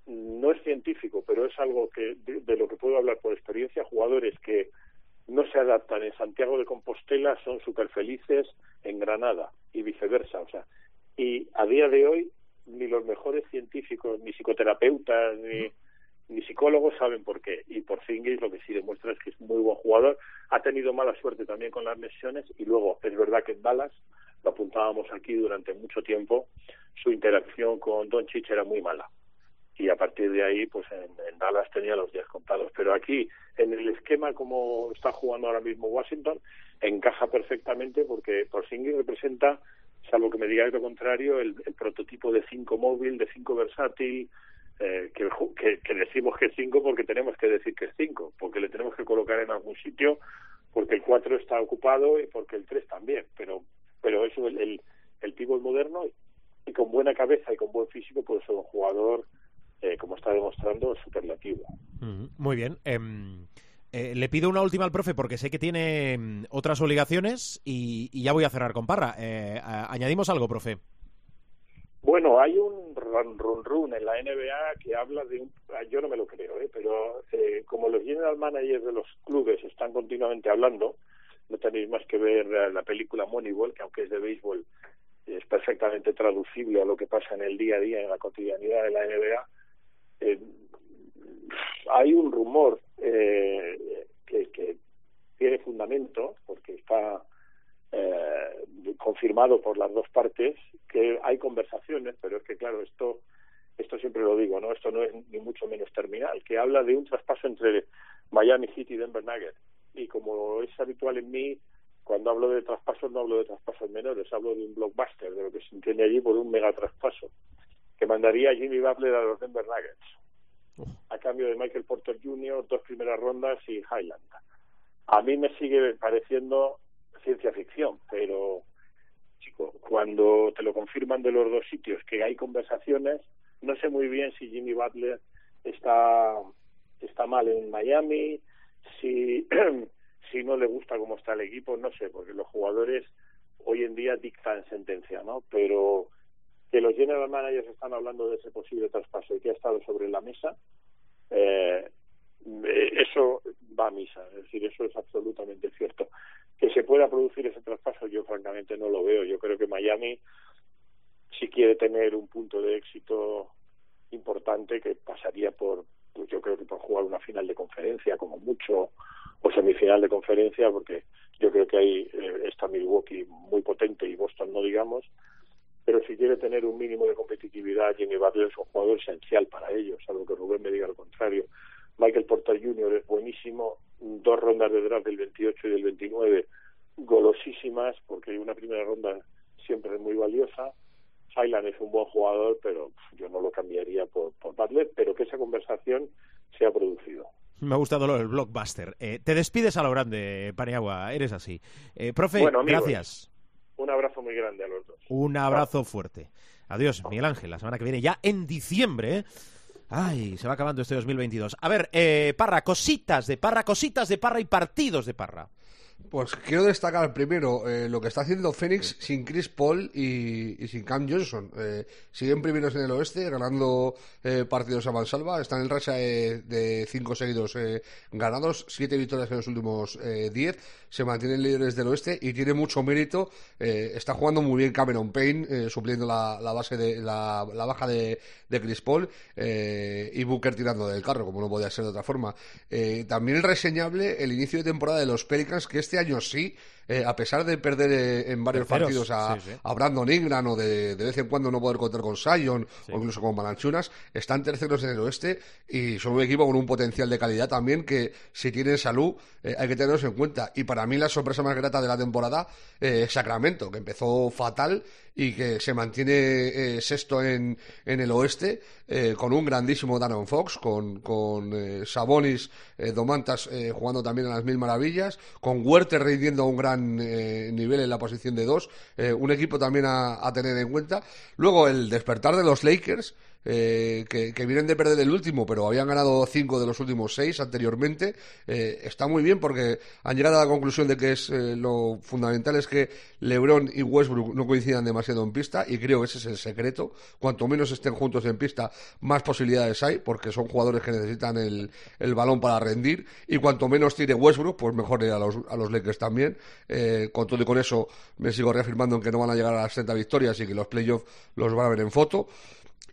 no es científico, pero es algo que de, lo que puedo hablar por experiencia, jugadores que no se adaptan en Santiago de Compostela son súper felices en Granada y viceversa. O sea, y a día de hoy ni los mejores científicos, ni psicoterapeutas, ni, ni psicólogos saben por qué. Y por Zingis lo que sí demuestra es que es muy buen jugador. Ha tenido mala suerte también con las lesiones y luego es verdad que en Dallas, lo apuntábamos aquí durante mucho tiempo, su interacción con Don Chich era muy mala. Y a partir de ahí, pues en, Dallas tenía los días contados. Pero aquí, en el esquema como está jugando ahora mismo Washington, encaja perfectamente porque Porzingis representa, salvo que me diga lo contrario, el, el prototipo de cinco móvil, de cinco versátil, eh, que, que, decimos que es 5 porque tenemos que decir que es 5, porque le tenemos que colocar en algún sitio, porque el 4 está ocupado y porque el 3 también, pero pero eso el, el, el pívot moderno y con buena cabeza y con buen físico puede ser un jugador, eh, como está demostrando, superlativo. muy bien. Em, eh, le pido una última al profe porque sé que tiene em, otras obligaciones y, y, ya voy a cerrar con Parra. ¿Añadimos algo, profe? Bueno, hay un run, run, run en la NBA que habla de un... Ah, yo no me lo creo, ¿eh? pero eh, como los general managers de los clubes están continuamente hablando, no tenéis más que ver eh, la película Moneyball, que aunque es de béisbol, es perfectamente traducible a lo que pasa en el día a día, en la cotidianidad de la NBA. Eh, hay un rumor eh, que, que tiene fundamento, porque está eh, confirmado por las dos partes que hay conversaciones, pero es que claro, esto esto siempre lo digo, ¿no? Esto no es ni mucho menos terminal, que habla de un traspaso entre Miami City y Denver Nuggets. Y como es habitual en mí, cuando hablo de traspasos no hablo de traspasos menores, hablo de un blockbuster, de lo que se entiende allí por un mega traspaso, que mandaría Jimmy Butler a los Denver Nuggets, a cambio de Michael Porter Jr., dos primeras rondas y Highland. A mí me sigue pareciendo ciencia ficción, pero chico, cuando te lo confirman de los dos sitios que hay conversaciones, no sé muy bien si Jimmy Butler está está mal en Miami, si si no le gusta cómo está el equipo, no sé, porque los jugadores hoy en día dictan sentencia, ¿no? Pero que los general managers están hablando de ese posible traspaso y que ha estado sobre la mesa, eh, eso va a misa, es decir, eso es absolutamente cierto. Que se pueda producir ese traspaso, yo francamente no lo veo. Yo creo que Miami, si quiere tener un punto de éxito importante, que pasaría por, pues yo creo que por jugar una final de conferencia, como mucho, o semifinal de conferencia, porque yo creo que ahí eh, está Milwaukee muy potente y Boston no digamos, pero si quiere tener un mínimo de competitividad, Jimmy Butler es un jugador esencial para ellos, algo que Rubén me diga lo contrario. Michael Porter Jr. es buenísimo, dos rondas de draft del 28 y del 29 golosísimas, porque una primera ronda siempre es muy valiosa. Highland es un buen jugador, pero yo no lo cambiaría por, por Butler, pero que esa conversación se ha producido. Me ha gustado lo del blockbuster. Eh, te despides a lo grande, Paniagua, eres así. Eh, profe, gracias. Un abrazo muy grande a los dos. Un abrazo fuerte. Adiós, Miguel Ángel, la semana que viene, ya en diciembre. ¿eh? Ay, se va acabando este 2022. A ver, eh, Parra, cositas de Parra, cositas de Parra y partidos de Parra. Pues quiero destacar primero eh, lo que está haciendo Phoenix sin Chris Paul y, sin Cam Johnson. Eh, siguen primeros en el oeste, ganando eh, partidos a mansalva. Están en racha de cinco seguidos ganados, siete victorias en los últimos diez. Se mantienen líderes del oeste y tiene mucho mérito. está jugando muy bien Cameron Payne, supliendo la, base de la, baja de, de, Chris Paul y Booker tirando del carro, como no podía ser de otra forma. también es reseñable el inicio de temporada de los Pelicans que este año sí eh, a pesar de perder eh, en varios partidos a, Brandon Ingram o de, de, vez en cuando no poder contar con Sion o incluso con Balanchunas, están terceros en el oeste y son un equipo con un potencial de calidad también que si tienen salud eh, hay que tenerlos en cuenta. Y para mí la sorpresa más grata de la temporada es Sacramento, que empezó fatal y que se mantiene sexto en, en el oeste con un grandísimo Danon Fox, con, con Sabonis, Domantas jugando también a las mil maravillas, con Huerter rindiendo un gran eh, nivel en la posición de dos. Eh, un equipo también a, tener en cuenta. Luego el despertar de los Lakers. Eh, que, vienen de perder el último, pero habían ganado cinco de los últimos seis anteriormente, eh, está muy bien porque han llegado a la conclusión de que es eh, lo fundamental es que LeBron y Westbrook no coincidan demasiado en pista y creo que ese es el secreto. Cuanto menos estén juntos en pista, más posibilidades hay porque son jugadores que necesitan el, el balón para rendir y cuanto menos tire Westbrook, pues mejor ir a los, a los Lakers también. Con todo y con eso me sigo reafirmando en que no van a llegar a las 30 victorias y que los playoffs los van a ver en foto.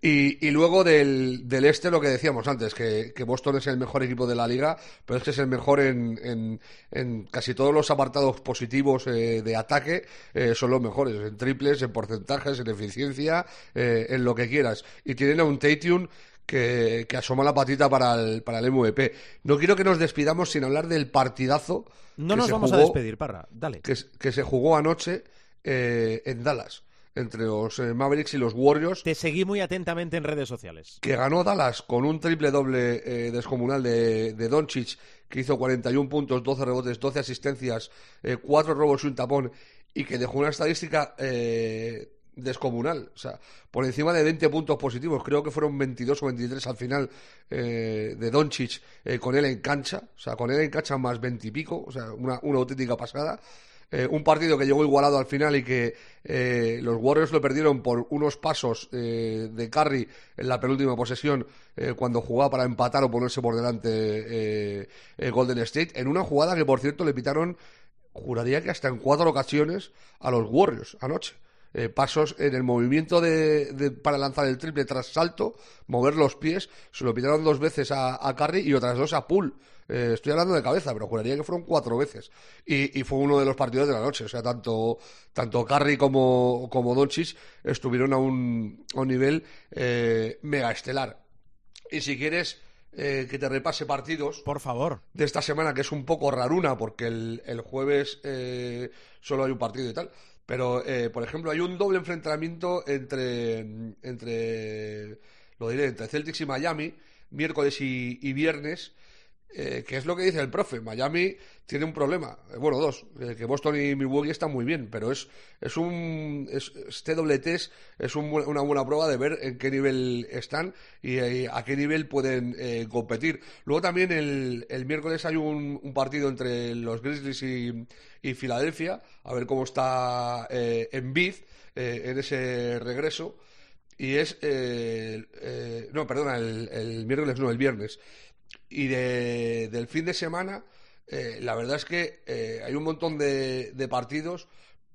Y, y luego del, del este, lo que decíamos antes, que, que Boston es el mejor equipo de la liga, pero es que es el mejor en, en, en casi todos los apartados positivos eh, de ataque, eh, son los mejores, en triples, en porcentajes, en eficiencia, eh, en lo que quieras. Y tienen a un Tatum que, que asoma la patita para el, para el MVP. No quiero que nos despidamos sin hablar del partidazo. No que nos se vamos a despedir, Parra. Dale. que, que se jugó anoche eh, en Dallas, entre los eh, Mavericks y los Warriors, Te seguí muy atentamente en redes sociales. que ganó Dallas con un triple doble eh, descomunal de, de Doncic, que hizo 41 puntos, 12 rebotes, 12 asistencias, eh, 4 robos y un tapón, y que dejó una estadística eh, descomunal, o sea, por encima de 20 puntos positivos, creo que fueron 22 o 23 al final eh, de Doncic eh, con él en cancha, o sea, con él en cancha más 20 y pico, o sea, una, una auténtica pasada. Eh, un partido que llegó igualado al final y que eh, los Warriors lo perdieron por unos pasos eh, de Curry en la penúltima posesión eh, cuando jugaba para empatar o ponerse por delante Golden State en una jugada que por cierto le pitaron juraría que hasta en cuatro ocasiones a los Warriors anoche. Pasos en el movimiento de, de- para lanzar el triple tras salto, mover los pies, se lo pitaron dos veces a, a Curry y otras dos a Poole. Eh, estoy hablando de cabeza, pero juraría que fueron cuatro veces. Y, y fue uno de los partidos de la noche. O sea, tanto, tanto Curry como, como Doncic estuvieron a un, a un nivel eh, mega estelar. Y si quieres eh, que te repase partidos, Por favor. de esta semana, que es un poco raruna, porque el, el jueves eh, solo hay un partido y tal. Pero, eh, por ejemplo, hay un doble enfrentamiento entre, entre, lo diré, entre Celtics y Miami, miércoles y, y viernes, eh, que es lo que dice el profe. Miami tiene un problema, eh, bueno, dos, eh, que Boston y Milwaukee están muy bien, pero es, es un, es- este doble test es un una buena prueba de ver en qué nivel están y, eh, a qué nivel pueden eh, competir. Luego también el, el miércoles hay un, un partido entre los Grizzlies y, y Filadelfia, a ver cómo está Embiid eh, en ese regreso. Y es, no, perdona, el, el miércoles no, el viernes. Y de- del fin de semana, eh, la verdad es que eh, hay un montón de, de partidos,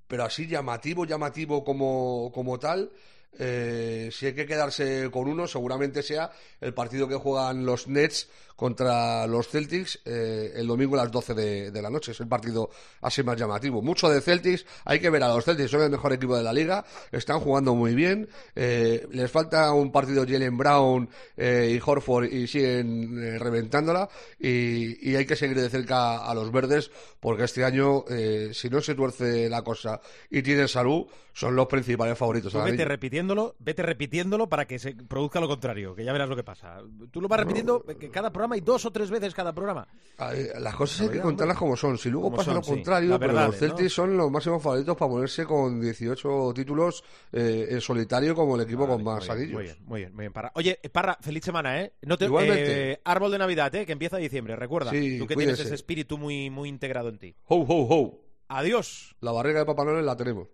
pero así llamativo, llamativo como, como tal. eh, si hay que quedarse con uno, seguramente sea el partido que juegan los Nets contra los Celtics eh, el domingo a las 12 de, de la noche. Es el partido así más llamativo. Mucho de Celtics, hay que ver a los Celtics, son el mejor equipo de la liga, están jugando muy bien. eh, les falta un partido Jalen Brown eh, y Horford y siguen eh, reventándola. Y, y hay que seguir de cerca a los verdes porque este año, eh, si no se tuerce la cosa y tienen salud, son los principales favoritos. Tú vete repitiéndolo, vete repitiéndolo para que se produzca lo contrario, que ya verás lo que pasa. Tú lo vas repitiendo que cada programa y dos o tres veces cada programa. Las cosas hay que contarlas como son. Si luego pasa son, lo contrario, pero verdad, los Celtics ¿no? son los máximos favoritos para ponerse con 18 títulos eh, en solitario como el equipo con más anillos. Muy bien, muy bien, muy bien, Parra. Oye, Parra, feliz semana, ¿eh? No te- Igualmente. eh, árbol de Navidad, ¿eh? Que empieza diciembre, recuerda. Sí, Tú que cuídese. tienes ese espíritu muy, muy integrado en ti. Ho, ho, ho. Adiós. La barriga de Papá Noel la tenemos.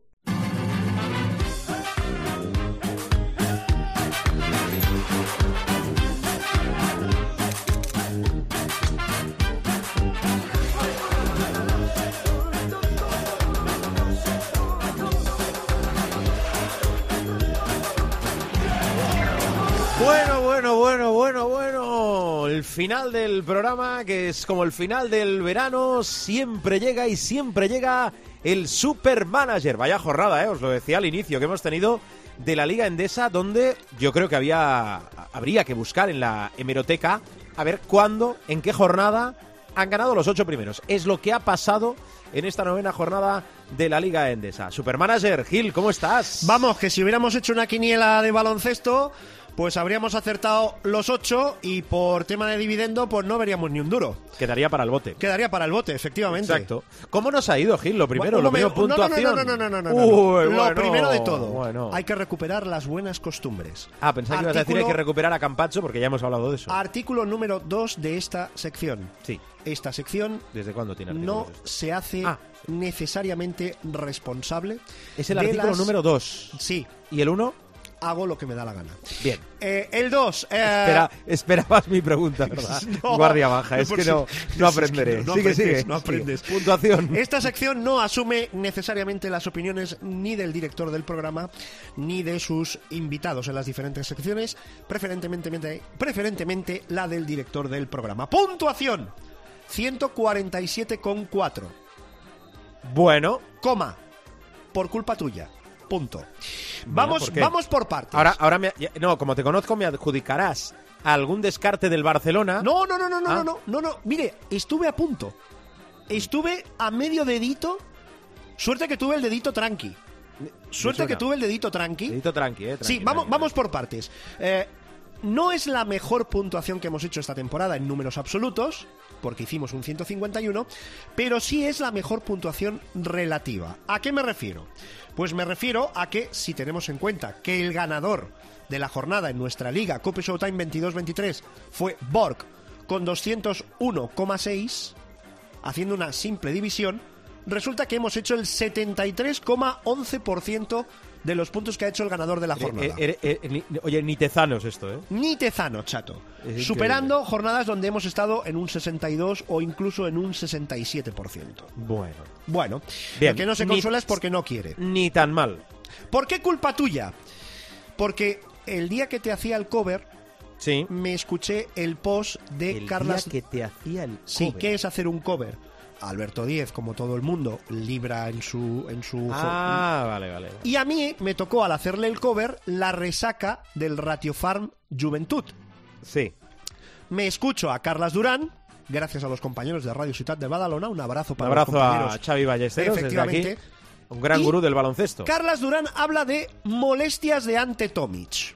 Bueno, bueno, bueno. El final del programa, que es como el final del verano, siempre llega y siempre llega el Supermanager. Vaya jornada, ¿eh? Os lo decía al inicio, que hemos tenido de la Liga Endesa, donde yo creo que había, habría que buscar en la hemeroteca a ver cuándo, en qué jornada han ganado los ocho primeros. Es lo que ha pasado en esta novena jornada de la Liga Endesa. Supermanager, Gil, ¿cómo estás? Vamos, que si hubiéramos hecho una quiniela de baloncesto, pues habríamos acertado los ocho y por tema de dividendo, pues no veríamos ni un duro. Quedaría para el bote. Quedaría para el bote, efectivamente. Exacto. ¿Cómo nos ha ido, Gil? Lo primero, lo primero, momento, no, no, puntuación. No, no, no, no, no, no. Uy, Lo bueno, primero de todo, bueno. hay que recuperar las buenas costumbres. Ah, pensaba que ibas a decir hay que recuperar a Campacho porque ya hemos hablado de eso. Artículo número 2 de esta sección. Sí. Esta sección ¿Desde cuándo tiene no se hace Ah. necesariamente responsable. Es el artículo las- número 2. Sí, ¿Y el 1? Hago lo que me da la gana. Bien. Eh, el 2. Espera, esperabas mi pregunta, ¿verdad? No, Guardia baja, es que no, es no que aprenderé. no- no sigue, aprendes, sigue. no aprendes. Sigue. Puntuación. Esta sección no asume necesariamente las opiniones ni del director del programa ni de sus invitados en las diferentes secciones, preferentemente, preferentemente la del director del programa. Puntuación 147,4. Bueno, Coma. Por culpa tuya. Punto. Vamos, ¿por qué? vamos por partes. ahora, ahora me, no, como te conozco, me adjudicarás algún descarte del Barcelona. No, no, no, no, no, Ah. no, no, no, no. Mire, estuve a punto. Estuve a medio dedito. Suerte que tuve el dedito tranqui. Suerte que tuve el dedito tranqui. Dedito tranqui, eh. Sí, tranqui, vamos, tranqui, vamos por partes. Eh, no es la mejor puntuación que hemos hecho esta temporada en números absolutos, porque hicimos un 151, pero sí es la mejor puntuación relativa. ¿A qué me refiero? Pues me refiero a que si tenemos en cuenta que el ganador de la jornada en nuestra liga Cope Showtime 22-23 fue Borg con 201,6, haciendo una simple división, resulta que hemos hecho el 73,11% de los puntos que ha hecho el ganador de la Eh, jornada. eh, eh, eh, ni- oye, ni tezanos esto, ¿eh? Ni Tezano, chato. Superando jornadas donde hemos estado en un 62 o incluso en un 67%. Bueno. Bueno, Bien. el que no se Ni- consuela es porque no quiere. Ni tan mal. ¿Por qué culpa tuya? Porque el día que te hacía el cover, Sí. me escuché el post de El Carlas. día que te hacía el Sí. ¿qué es hacer un cover? Alberto Díez, como todo el mundo, libra en su en su Ah, vale, vale. y a mí me tocó al hacerle el cover la resaca del Ratio Farm Juventud. Sí. Me escucho a Carlas Durán, gracias a los compañeros de Radio Ciudad de Badalona, un abrazo Un para abrazo los a. Xavi Ballesteros desde aquí. Efectivamente. Un gran Y gurú del baloncesto. Carlas Durán habla de molestias de Ante Tomic.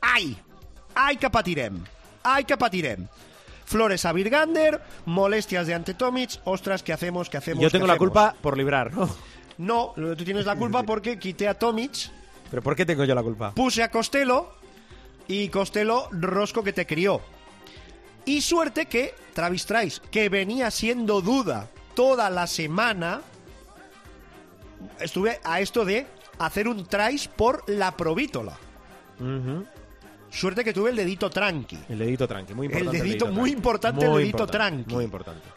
¡Ay! ¡Ay que patirem! ¡Ay que patirem! Flores a Virgander, molestias de Ante Tomic, ostras, ¿qué hacemos? ¿Qué hacemos? Yo ¿Qué tengo la hacemos? culpa por librar, ¿no? No, tú tienes la culpa porque quité a Tomic, ¿Pero por qué tengo yo la culpa? puse a Costello y Costello rosco que te crió. Y suerte que Travis Trice, que venía siendo duda toda la semana, estuve a esto de hacer un Trice por la provítola. Ujú. Suerte que tuve el dedito tranqui. El dedito tranqui, muy importante. dedito, muy tranqui. importante el dedito importante, tranqui. Muy importante.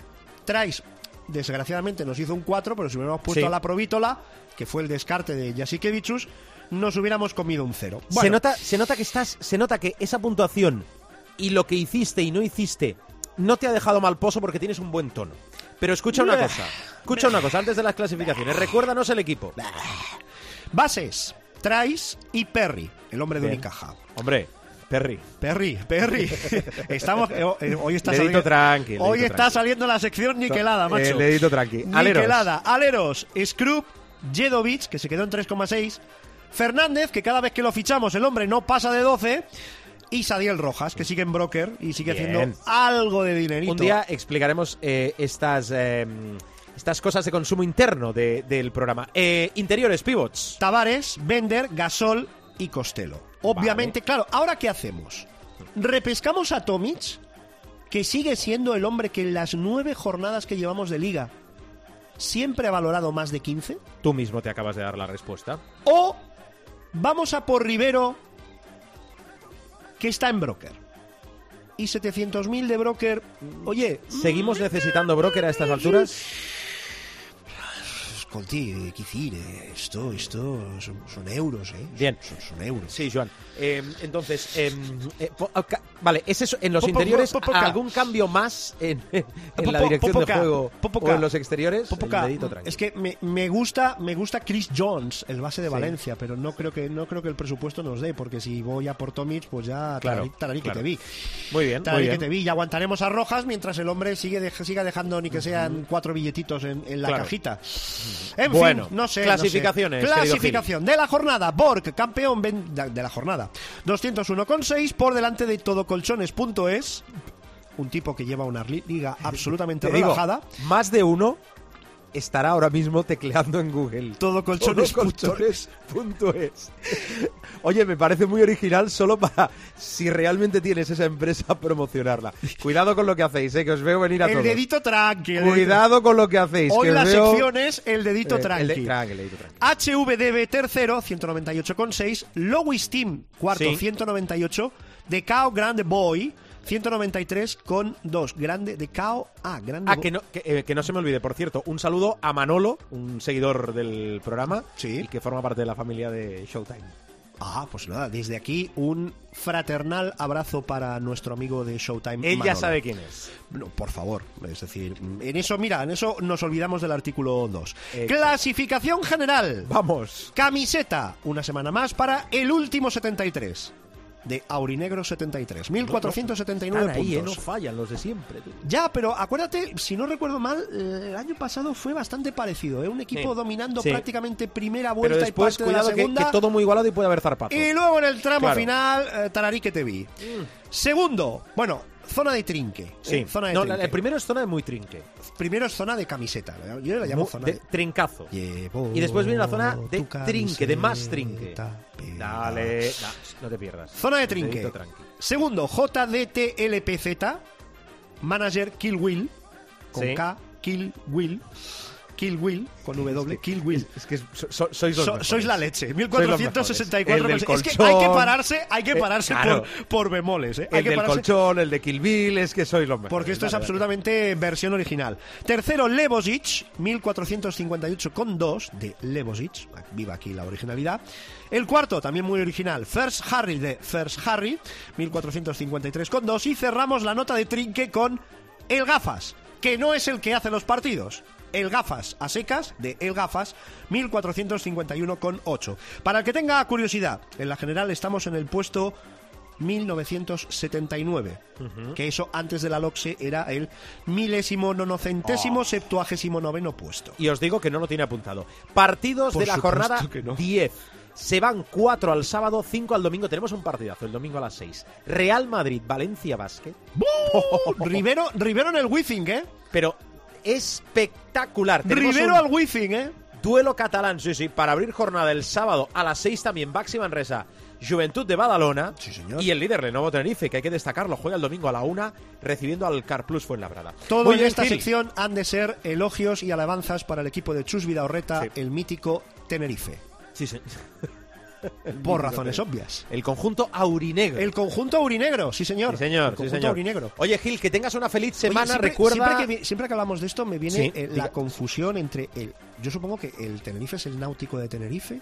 Trice, desgraciadamente nos hizo un 4, pero si hubiéramos puesto Sí. a la provítola, que fue el descarte de Jasikevicius, nos hubiéramos comido un 0. Se nota, se nota que estás, se nota que esa puntuación y lo que hiciste y no hiciste no te ha dejado mal pozo porque tienes un buen tono. Pero escucha una cosa, escucha una cosa antes de las clasificaciones. Recuérdanos el equipo. Bases, Trice y Perry, el hombre de Bien. Unicaja. Hombre, Perry. Perry, Perry. Estamos, eh, eh, hoy está saliendo, tranqui, Hoy está tranqui. saliendo la sección niquelada, macho. El dedito tranqui. Niquelada. Aleros, Scrub, Jedovic, que se quedó en 3,6. Fernández, que cada vez que lo fichamos el hombre no pasa de 12. Y Sadiel Rojas, que sigue en broker y sigue Bien. haciendo algo de dinerito. Un día explicaremos eh, estas, eh, estas cosas de consumo interno de- del programa. Eh, interiores, pivots. Tavares, Bender, Gasol y Costello. Obviamente, claro, ¿ahora qué hacemos? ¿Repescamos a Tomic, que sigue siendo el hombre que en las nueve jornadas que llevamos de liga siempre ha valorado más de 15? Tú mismo te acabas de dar la respuesta. ¿O vamos a por Rivero, que está en broker? Y 700.000 de broker, oye, ¿Seguimos necesitando broker a estas alturas? Escolti, eh, dir, eh, esto, esto son, son euros, eh. Bien. Son, son euros. Sí, Joan. Eh, entonces, eh, eh, po- ca- vale, es eso. En los Po- interiores, po- po- po- ¿algún cambio más en, en Po- la po- dirección de juego popoca. o en los exteriores? Es que me, me gusta me gusta Chris Jones, el base de Sí. Valencia, pero no creo que no creo que el presupuesto nos dé, porque si voy a por Tomic, pues ya Claro, tararí, que te vi. Muy bien, muy Tararí que te vi. Y aguantaremos a Rojas mientras el hombre sigue dej- siga dejando ni que sean cuatro billetitos en, en la Claro. cajita. En Bueno, fin, no sé. clasificaciones, no sé. querido Clasificación de la jornada. Borg, campeón de la jornada. 201,6 por delante de todocolchones.es. Un tipo que lleva una li- liga absolutamente digo, relajada. más de uno estará ahora mismo tecleando en Google. Todocolchones.es. Todocolchones.es. Oye, me parece muy original solo para, si realmente tienes esa empresa, promocionarla. Cuidado con lo que hacéis, eh, que os veo venir a El todos. dedito tranqui. el dedito- Cuidado con lo que hacéis. Hoy que la veo- sección es el dedito Eh, tranqui. el de- tranqui, el dedito tranqui. HVDB tercero, 198,6. Lowis Team, cuarto, Sí. 198. De Cao Grande Boy, 193,2. Grande de Cao. Ah, Grande Ah, que no, que, eh, que no se me olvide, por cierto, un saludo a Manolo, un seguidor del programa Sí. y que forma parte de la familia de Showtime. Ah, pues nada, desde aquí un fraternal abrazo para nuestro amigo de Showtime. Él ya sabe quién es. No, por favor, es decir, en eso, mira, en eso nos olvidamos del artículo 2. Exacto. Clasificación general. Vamos. Camiseta, una semana más para el último 73. De Aurinegro 73. 1479 Están ahí, eh, no puntos. fallan los de siempre. Ya, pero acuérdate, si no recuerdo mal, eh, el año pasado fue bastante parecido. ¿eh? Un equipo Sí. dominando Sí. prácticamente primera vuelta Pero después, y parte de la que, segunda. que todo muy igualado y puede haber zarpazo. Y luego en el tramo Claro. Mm. final, eh, Tararí que te vi. Segundo, bueno, zona de trinque. ¿eh? Sí. Zona de No, trinque. el primero es zona de muy trinque. Primero es zona de camiseta. Yo la llamo Mu- zona de de... trincazo. Llevo Y después viene la zona de trinque, de más trinque. Dale, da- no te pierdas. Zona de trinque. Segundo, JDTLPZ. Manager Kill Will. Con Sí. K. Kill Will. Kill Will. Con W. Kill Will. Es que so- so- sois los So- mejores. sois la leche. Sois los 1464. mejores. El del es que hay que pararse, hay que Eh, pararse claro. por, por bemoles. ¿eh? Hay El que del pararse colchón, el de Kill Bill, es que sois los mejores. porque esto es absolutamente versión original. Tercero, Levosic, 1458,2 de Levosic. Viva aquí la originalidad. El cuarto, también muy original, First Harry de First Harry, 1453,2. Y cerramos la nota de trinque con El Gafas, que no es el que hace los partidos. El Gafas a secas de El Gafas, 1451,8. Para el que tenga curiosidad, en la general estamos en el puesto 1979, que eso antes de la LOXE era el milésimo nonocentésimo septuagésimo noveno puesto. Y os digo que no lo tiene apuntado. Partidos Por de la jornada que no. 10. Se van 4 al sábado, 5 al domingo. Tenemos un partidazo el domingo a las 6. Real Madrid, Valencia Basket. Rivero, Rivero en el Wizzing, ¿eh? Pero espectacular. Rivero un al Wizzing, ¿eh? duelo catalán, sí, sí, para abrir jornada el sábado a las 6 también Baxi Manresa. Juventud de Badalona Sí, señor. y el líder Lenovo Tenerife, que hay que destacarlo, juega el domingo a la 1 recibiendo al Carplus Fuenlabrada. Todo Muy en bien, esta sección han de ser elogios y alabanzas para el equipo de Chus Vidaorreta, Sí. el mítico Tenerife. Sí, sí. Por razones obvias. El conjunto aurinegro. El conjunto aurinegro, sí señor. Sí, señor, El sí, conjunto señor. aurinegro. Oye, Gil, que tengas una feliz Oye, semana. siempre, Recuerda. siempre que, vi- siempre que hablamos de esto me viene Sí, eh, la confusión entre el. Yo supongo que el Tenerife es el náutico de Tenerife,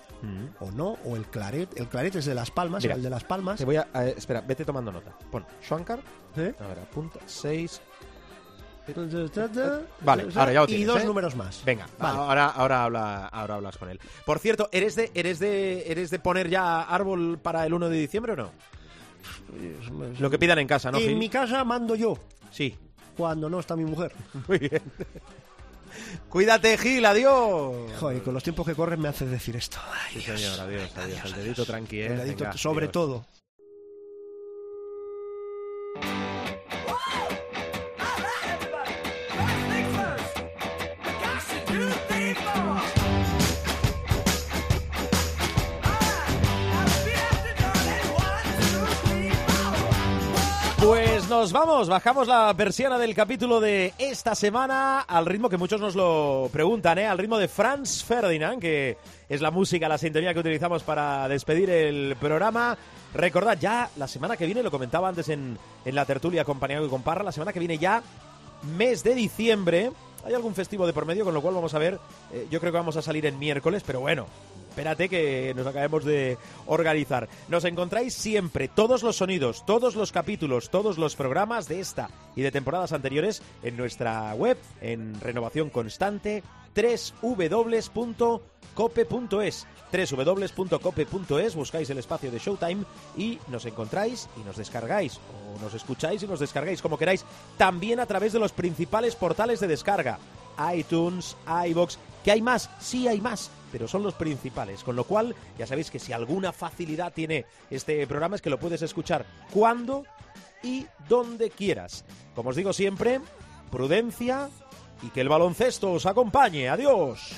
o no, o el Claret. El Claret es de Las Palmas, Mm. Mira, el de Las Palmas. Te voy a. eh, espera, vete tomando nota. Pon Schwankar. ¿Eh? A ver, apunta. 6. Vale, ahora ya lo Y tienes, dos ¿eh? números más. Venga, Vale. ahora, ahora, habla, ahora hablas con él. Por cierto, ¿eres de, eres, de, ¿eres de poner ya árbol para el 1 de diciembre o no? Lo que pidan en casa, ¿no, en mi casa mando yo, Sí, cuando no está mi mujer. muy bien. Cuídate, Gil, adiós. Joder, con los tiempos que corren me haces decir esto. Ay, Sí, señor, adiós, adiós. El dedito tranqui, ¿eh? el dedito, Venga, sobre adiós. todo. Nos vamos, bajamos la persiana del capítulo de esta semana al ritmo que muchos nos lo preguntan, ¿eh? al ritmo de Franz Ferdinand, que es la música, la sintonía que utilizamos para despedir el programa. Recordad, ya la semana que viene, lo comentaba antes en, en la tertulia y con Parra, la semana que viene ya, mes de diciembre, hay algún festivo de por medio, con lo cual vamos a ver, eh, yo creo que vamos a salir en miércoles, pero bueno, espérate que nos acabemos de organizar. Nos encontráis siempre todos los sonidos, todos los capítulos, todos los programas de esta y de temporadas anteriores en nuestra web, en renovación constante, www.cope.es www.cope.es, buscáis el espacio de Showtime y nos encontráis y nos descargáis, o nos escucháis y nos descargáis como queráis, también a través de los principales portales de descarga, iTunes, iBox, que hay más, sí hay más, pero son los principales, con lo cual ya sabéis que si alguna facilidad tiene este programa es que lo puedes escuchar cuando y donde quieras. Como os digo siempre, prudencia y que el baloncesto os acompañe. Adiós.